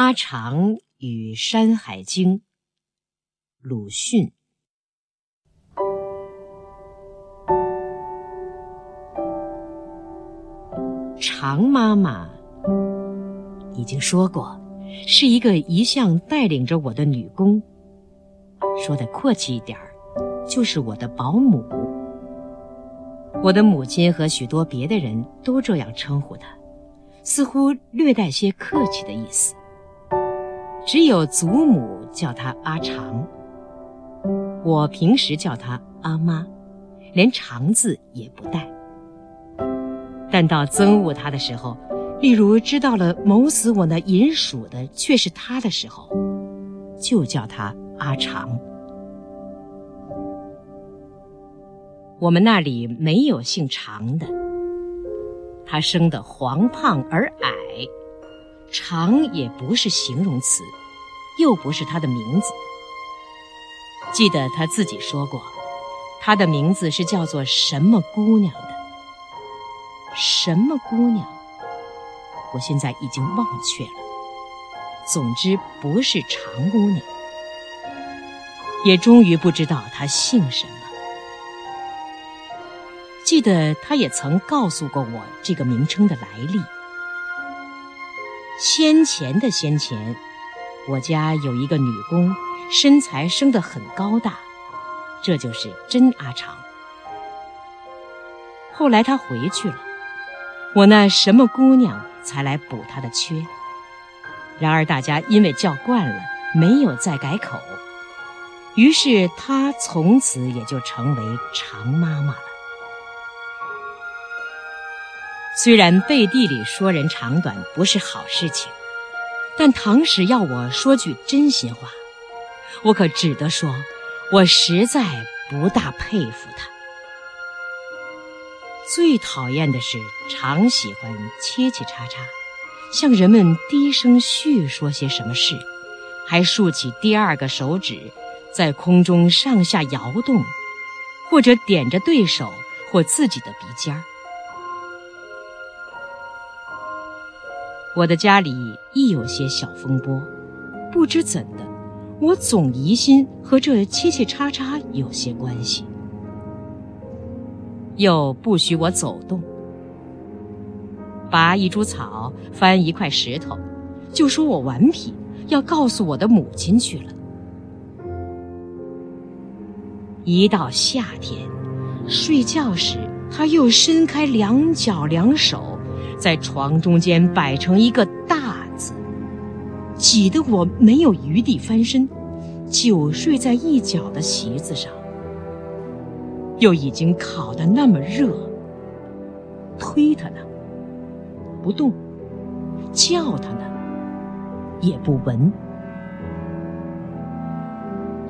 阿长与《山海经》，鲁迅。常妈妈已经说过，是一个一向带领着我的女工。说的阔气一点儿，就是我的保姆。我的母亲和许多别的人都这样称呼她，似乎略带些客气的意思。只有祖母叫她阿长，我平时叫她阿妈，连“长”字也不带。但到憎恶她的时候，例如知道了谋死我那银鼠的却是她的时候，就叫她阿长。我们那里没有姓常的，她生得黄胖而矮，长也不是形容词。又不是他的名字。记得他自己说过，他的名字是叫做什么姑娘的？什么姑娘？我现在已经忘却了。总之不是长姑娘，也终于不知道她姓什么。记得她也曾告诉过我这个名称的来历。先前的先前。我家有一个女工，身材生得很高大，这就是真阿长。后来她回去了，我那什么姑娘才来补她的缺。然而大家因为叫惯了，没有再改口，于是她从此也就成为常妈妈了。虽然背地里说人长短不是好事情。但唐使要我说句真心话，我可只得说，我实在不大佩服他。最讨厌的是常喜欢切切叉叉，向人们低声叙说些什么事，还竖起第二个手指，在空中上下摇动，或者点着对手或自己的鼻尖儿。我的家里亦有些小风波，不知怎的，我总疑心和这切切叉叉有些关系。又不许我走动，拔一株草，翻一块石头，就说我顽皮，要告诉我的母亲去了。一到夏天，睡觉时，他又伸开两脚两手。在床中间摆成一个大字，挤得我没有余地翻身，久睡在一角的席子上。又已经烤得那么热，推他呢，不动；叫他呢，也不闻。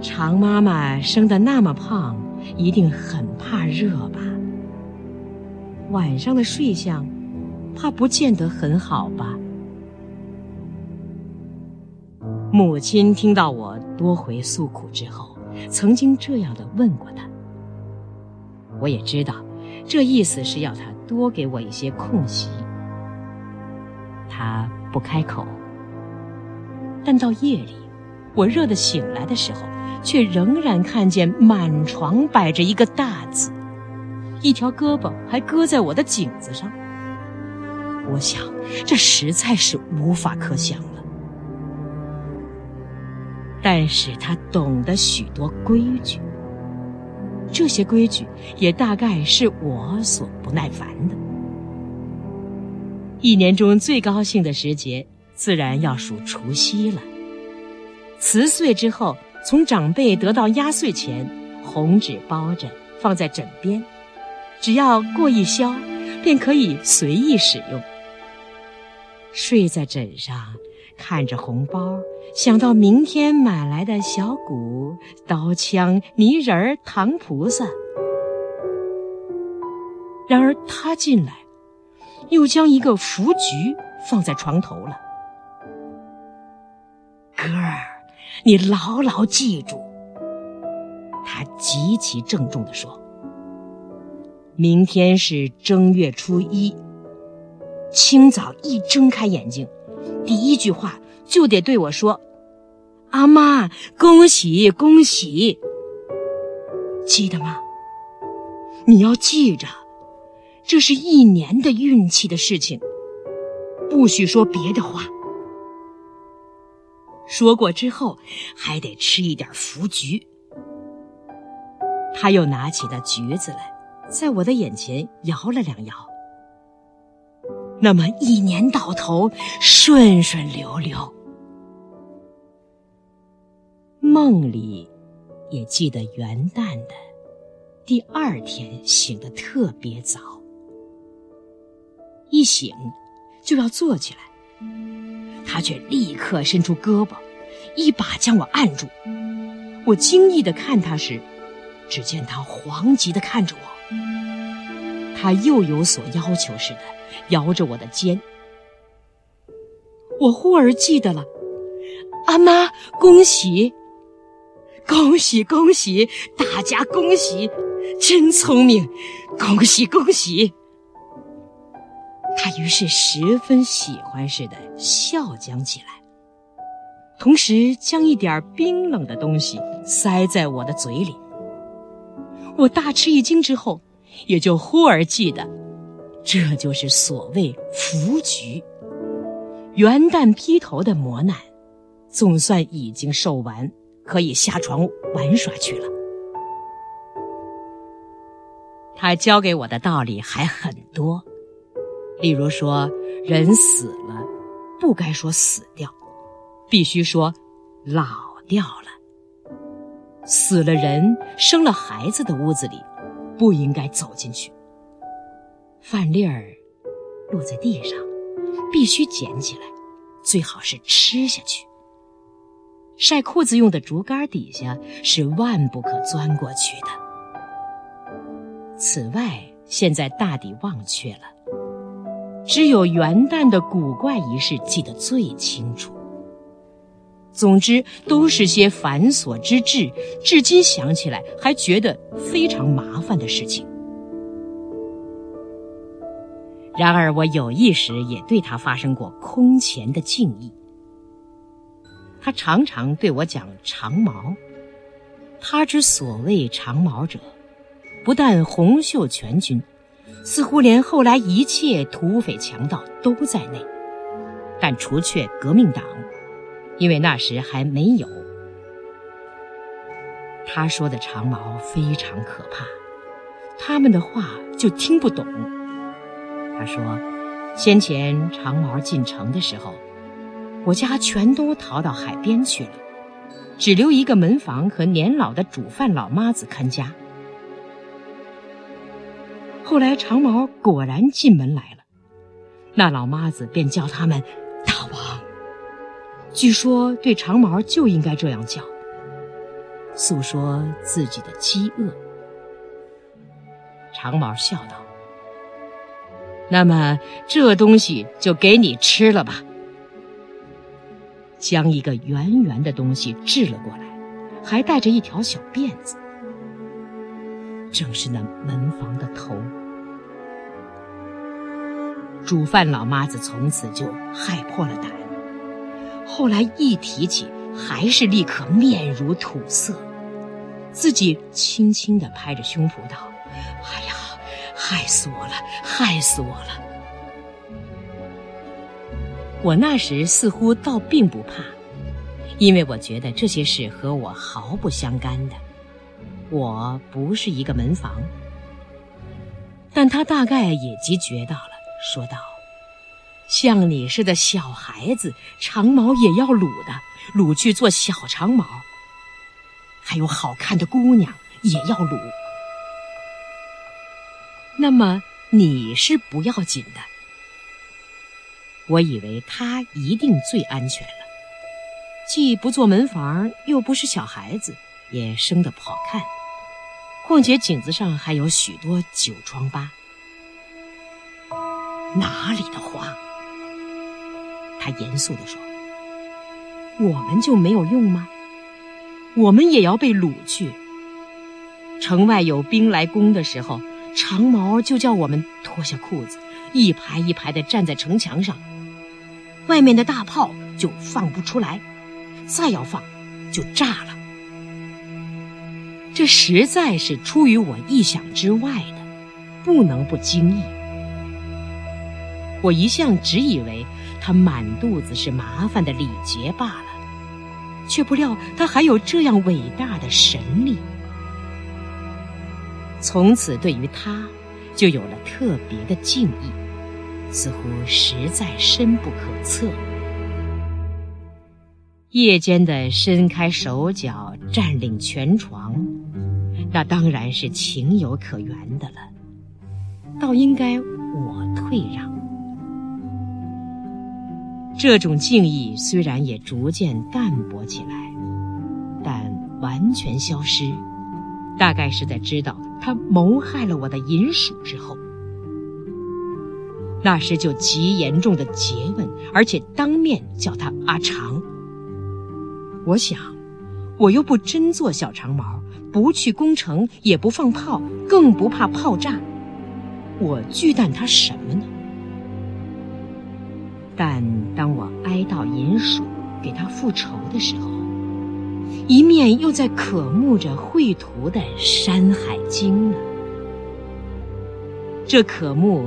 常妈妈生得那么胖，一定很怕热吧？晚上的睡相。怕不见得很好吧？母亲听到我多回诉苦之后，曾经这样的问过他。我也知道，这意思是要他多给我一些空隙。他不开口，但到夜里，我热得醒来的时候，却仍然看见满床摆着一个大字，一条胳膊还搁在我的颈子上。我想，这实在是无法可想了。但是他懂得许多规矩，这些规矩也大概是我所不耐烦的。一年中最高兴的时节，自然要数除夕了。辞岁之后，从长辈得到压岁钱，红纸包着放在枕边，只要过一宵，便可以随意使用。睡在枕上，看着红包，想到明天买来的小鼓、刀枪、泥人儿、糖菩萨。然而他进来，又将一个福菊放在床头了。哥儿，你牢牢记住。他极其郑重地说：“明天是正月初一。”清早一睁开眼睛，第一句话就得对我说：“阿妈，恭喜恭喜！”记得吗？你要记着，这是一年的运气的事情，不许说别的话。说过之后，还得吃一点福橘。他又拿起了橘子来，在我的眼前摇了两摇。那么一年到头顺顺溜溜。梦里也记得元旦的第二天醒得特别早，一醒就要坐起来。他却立刻伸出胳膊，一把将我按住。我惊异的看他时，只见他惶急的看着我。他又有所要求似的摇着我的肩。我忽而记得了，阿妈，恭喜，恭喜，恭喜，大家恭喜，真聪明，恭喜，恭喜。他于是十分喜欢似的笑将起来，同时将一点冰冷的东西塞在我的嘴里。我大吃一惊之后，也就忽而记得，这就是所谓福局。元旦劈头的磨难，总算已经受完，可以下床玩耍去了。他教给我的道理还很多。例如说，人死了，不该说死掉，必须说老掉了。死了人生了孩子的屋子里，不应该走进去。饭粒儿落在地上，必须捡起来，最好是吃下去。晒裤子用的竹竿底下是万不可钻过去的。此外，现在大抵忘却了。只有元旦的古怪仪式记得最清楚。总之，都是些繁琐之至，至今想起来还觉得非常麻烦的事情。然而，我有意时也对他发生过空前的敬意。他常常对我讲长矛，他之所谓长矛者，不但洪秀全军。似乎连后来一切土匪强盗都在内，但除却革命党，因为那时还没有。他说的长毛非常可怕，他们的话就听不懂。他说，先前长毛进城的时候，我家全都逃到海边去了，只留一个门房和年老的煮饭老妈子看家。后来长毛果然进门来了，那老妈子便叫他们“”。据说对长毛就应该这样叫，诉说自己的饥饿。长毛笑道：“那么这东西就给你吃了吧。”将一个圆圆的东西掷了过来，还带着一条小辫子，正是那门房的头。煮饭老妈子从此就害破了胆，后来一提起，还是立刻面如土色，自己轻轻地拍着胸脯道：“哎呀，害死我了，害死我了！”我那时似乎倒并不怕，因为我觉得这些事和我毫不相干的，我不是一个门房。但他大概也即觉到了。说道：“像你似的小孩子，长毛也要撸的，撸去做小长毛。还有好看的姑娘也要撸。那么你是不要紧的。我以为他一定最安全了，既不做门房，又不是小孩子，也生得不好看。况且颈子上还有许多酒疮疤。”哪里的话？他严肃地说：“我们就没有用吗？我们也要被掳去。城外有兵来攻的时候，长毛就叫我们脱下裤子，一排一排的站在城墙上。外面的大炮就放不出来，再要放就炸了。这实在是出于我意想之外的，不能不惊异。我一向只以为他满肚子是麻烦的礼节罢了，却不料他还有这样伟大的神力。从此对于他，就有了特别的敬意，似乎实在深不可测。夜间的伸开手脚占领全床，那当然是情有可原的了，倒应该我退让。这种敬意虽然也逐渐淡薄起来，但完全消失，大概是在知道。他谋害了我的银鼠之后，那时就极严重的诘问，而且当面叫他阿长。我想，我又不真做小长毛，不去攻城，也不放炮，更不怕炮炸，我惧惮他什么呢？但当我哀悼银鼠，给他复仇的时候。一面又在渴慕着绘图的《山海经》呢。这渴慕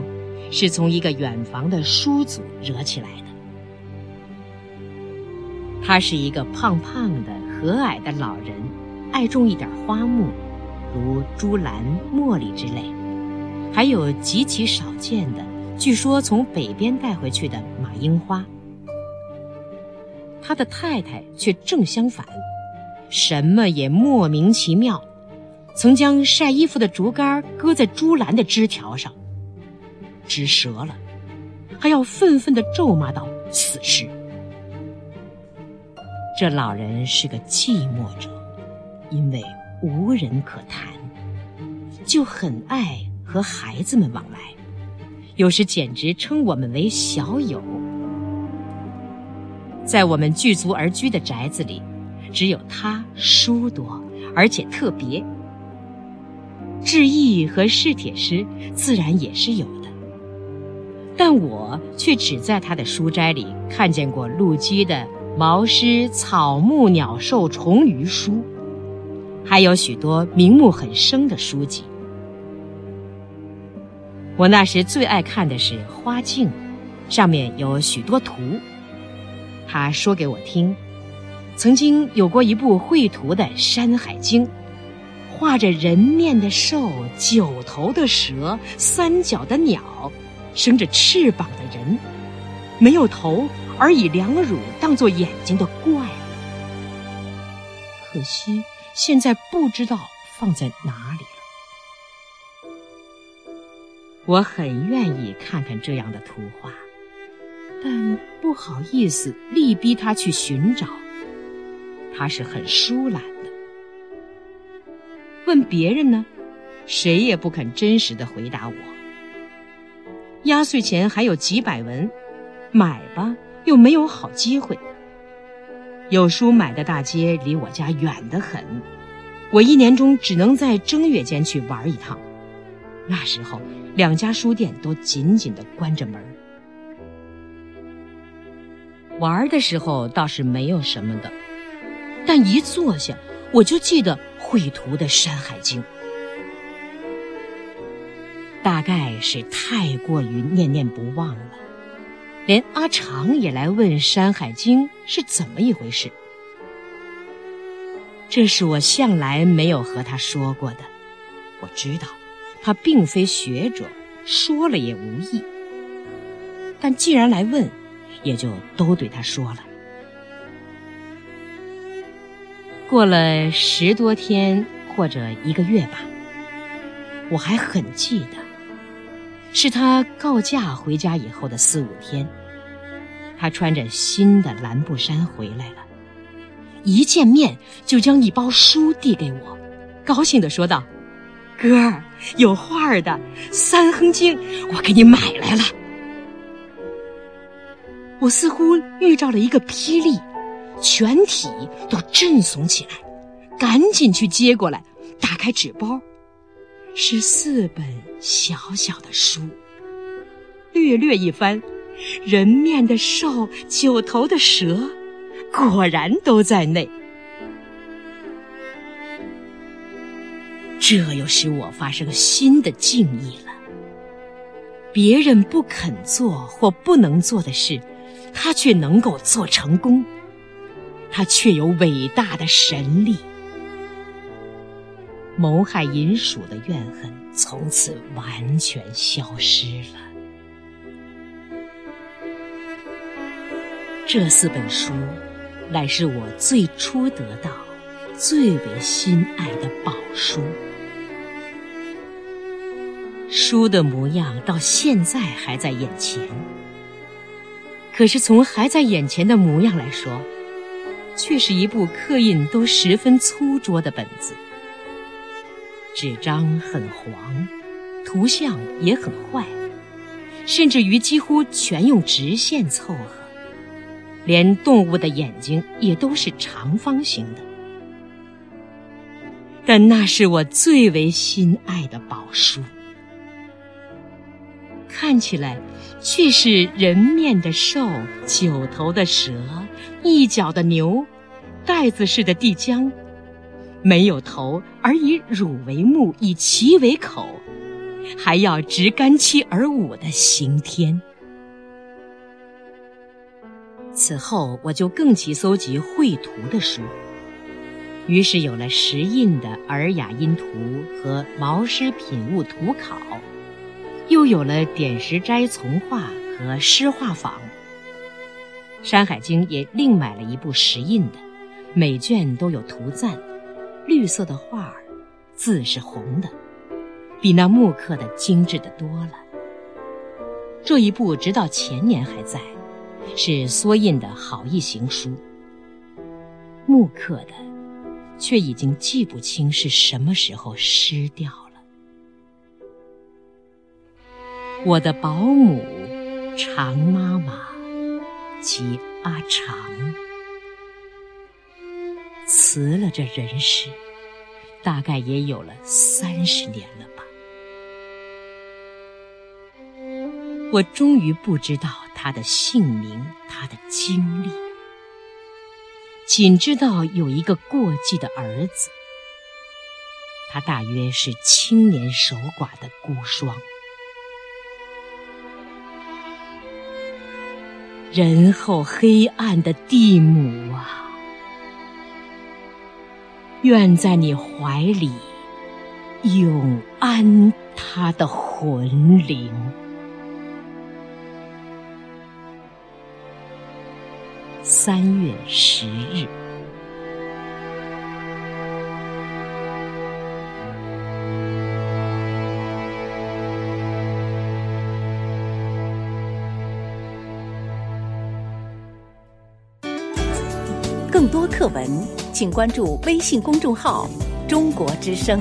是从一个远房的叔祖惹起来的。他是一个胖胖的、和蔼的老人，爱种一点花木，如珠兰、茉莉之类，还有极其少见的，据说从北边带回去的马樱花。他的太太却正相反。什么也莫名其妙，曾将晒衣服的竹竿搁在竹篮的枝条上，枝折了，还要愤愤地咒骂道：“死尸！”这老人是个寂寞者，因为无人可谈，就很爱和孩子们往来，有时简直称我们为小友。在我们聚族而居的宅子里。只有他书多，而且特别。志毅和试帖诗自然也是有的，但我却只在他的书斋里看见过陆机的毛诗、草木、鸟兽、虫鱼书，还有许多名目很生的书籍。我那时最爱看的是《花镜》，上面有许多图。他说给我听。曾经有过一部绘图的《山海经》，画着人面的兽、九头的蛇、三脚的鸟、生着翅膀的人，没有头而以两乳当做眼睛的怪物。可惜现在不知道放在哪里我很愿意看看这样的图画，但不好意思力逼他去寻找。他是很疏懒的。问别人呢，谁也不肯真实的回答我。压岁钱还有几百文，买吧又没有好机会。有书买的大街离我家远得很，我一年中只能在正月间去玩一趟。那时候两家书店都紧紧的关着门。玩的时候倒是没有什么的。但一坐下，我就记得绘图的《山海经》，大概是太过于念念不忘了，连阿长也来问《山海经》是怎么一回事。这是我向来没有和他说过的。我知道，他并非学者，说了也无益。但既然来问，也就都对他说了。过了十多天或者一个月吧，我还很记得，是他告假回家以后的四五天，他穿着新的蓝布衫回来了，一见面就将一包书递给我，高兴地说道：“哥儿，有画儿的《三横经》，我给你买来了。”我似乎遇到了一个霹雳。全体都震悚起来，赶紧去接过来，打开纸包，是四本小小的书。略略一翻，人面的兽、九头的蛇，果然都在内。这又使我发生新的敬意了。别人不肯做或不能做的事，他却能够做成功。他却有伟大的神力。谋害银鼠的怨恨从此完全消失了。这四本书，乃是我最初得到、最为心爱的宝书。书的模样到现在还在眼前，可是从还在眼前的模样来说，却是一部刻印都十分粗拙的本子。纸张很黄，图像也很坏，甚至于几乎全用直线凑合，连动物的眼睛也都是长方形的。但那是我最为心爱的宝书。看起来却是人面的兽、九头的蛇、一角的牛、袋子似的地浆，没有头而以乳为目，以鳍为口，还要执干戚而舞的刑天。此后，我就更起搜集绘图的书，于是有了石印的《尔雅音图》和《毛诗品物图考》。又有了点石斋从画和诗画坊，《山海经》也另买了一部石印的，每卷都有图赞，绿色的画儿，字是红的，比那木刻的精致的多了。这一部直到前年还在，是缩印的好意行书，木刻的，却已经记不清是什么时候失掉。我的保姆常妈妈及阿长辞了这人世，大概也有了三十年了吧。我终于不知道他的姓名，他的经历，仅知道有一个过继的儿子，他大约是青年守寡的孤孀。仁厚黑暗的地母啊，愿在你怀里永安他的魂灵。三月十日。课文，请关注微信公众号“中国之声”。